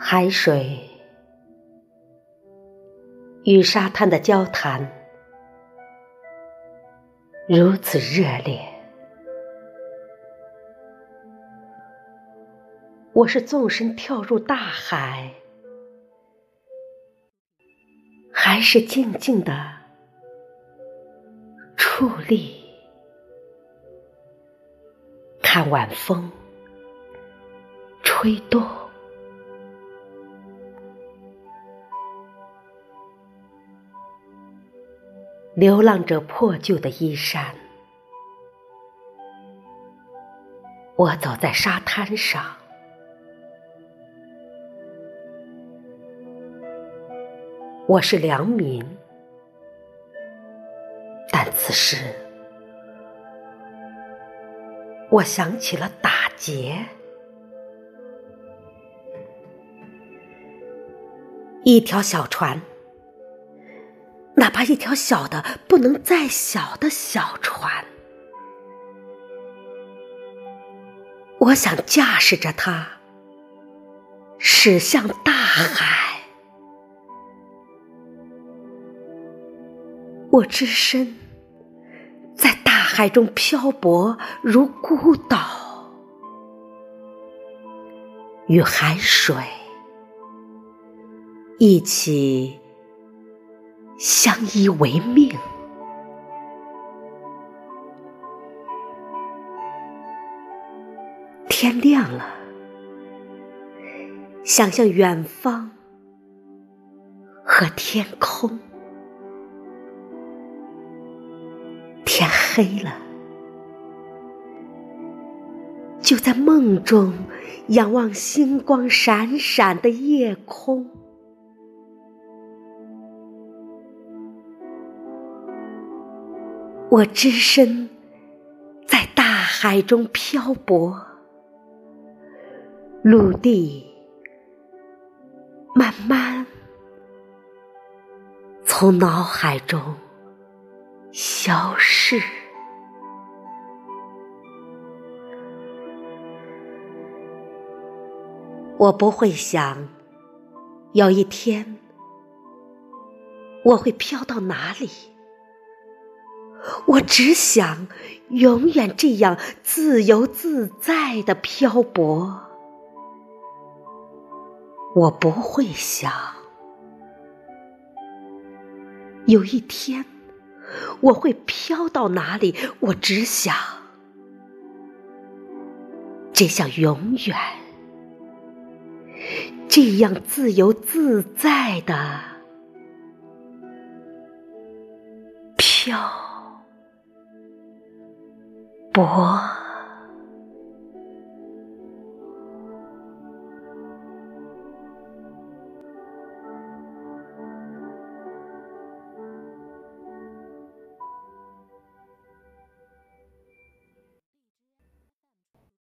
海水与沙滩的交谈如此热烈，我是纵身跳入大海，还是静静的矗立，看晚风吹动？流浪着破旧的衣衫，我走在沙滩上。我是良民，但此时我想起了打劫，一条小船。哪怕一条小的不能再小的小船，我想驾驶着它驶向大海。我只身在大海中漂泊，如孤岛，与海水一起。相依为命。天亮了，想象远方和天空。天黑了，就在梦中仰望星光闪闪的夜空。我只身在大海中漂泊，陆地慢慢从脑海中消逝。我不会想，有一天我会飘到哪里。我只想永远这样自由自在的漂泊。我不会想有一天我会飘到哪里。我只想只想永远这样自由自在的飘。我。